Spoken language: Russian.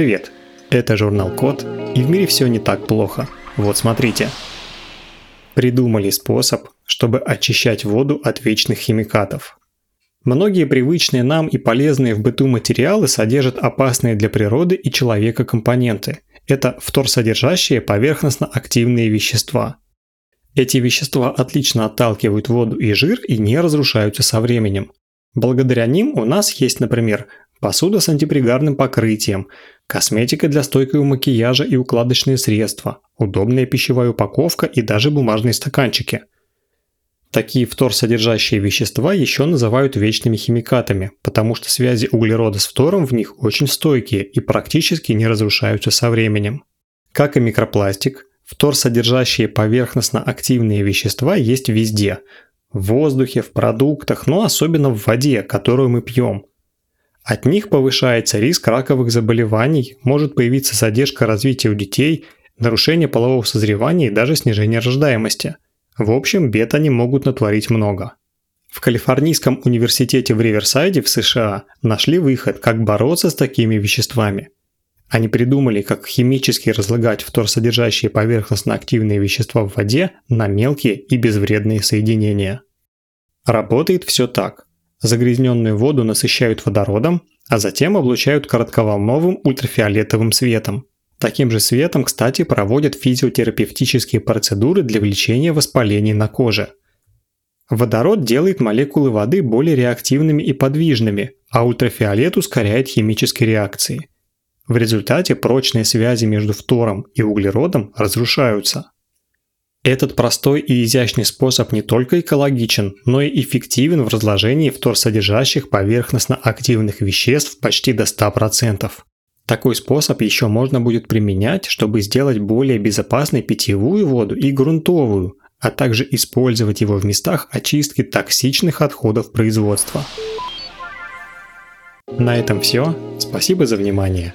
Привет! Это журнал Код, и в мире все не так плохо. Вот смотрите. Придумали способ, чтобы очищать воду от вечных химикатов. Многие привычные нам и полезные в быту материалы содержат опасные для природы и человека компоненты. Это вторсодержащие поверхностно-активные вещества. Эти вещества отлично отталкивают воду и жир и не разрушаются со временем. Благодаря ним у нас есть, например, посуда с антипригарным покрытием, косметика для стойкого макияжа и укладочные средства, удобная пищевая упаковка и даже бумажные стаканчики. Такие вторсодержащие вещества еще называют вечными химикатами, потому что связи углерода с фтором в них очень стойкие и практически не разрушаются со временем. Как и микропластик, вторсодержащие поверхностно-активные вещества есть везде – в воздухе, в продуктах, но особенно в воде, которую мы пьем. От них повышается риск раковых заболеваний, может появиться задержка развития у детей, нарушение полового созревания и даже снижение рождаемости. В общем, бед они могут натворить много. В Калифорнийском университете в Риверсайде в США нашли выход, как бороться с такими веществами. Они придумали, как химически разлагать вторсодержащие поверхностно-активные вещества в воде на мелкие и безвредные соединения. Работает все так. Загрязненную воду насыщают водородом, а затем облучают коротковолновым ультрафиолетовым светом. Таким же светом, кстати, проводят физиотерапевтические процедуры для лечения воспалений на коже. Водород делает молекулы воды более реактивными и подвижными, а ультрафиолет ускоряет химические реакции. В результате прочные связи между фтором и углеродом разрушаются. Этот простой и изящный способ не только экологичен, но и эффективен в разложении вторсодержащих поверхностно-активных веществ почти до 100%. Такой способ еще можно будет применять, чтобы сделать более безопасной питьевую воду и грунтовую, а также использовать его в местах очистки токсичных отходов производства. На этом все. Спасибо за внимание.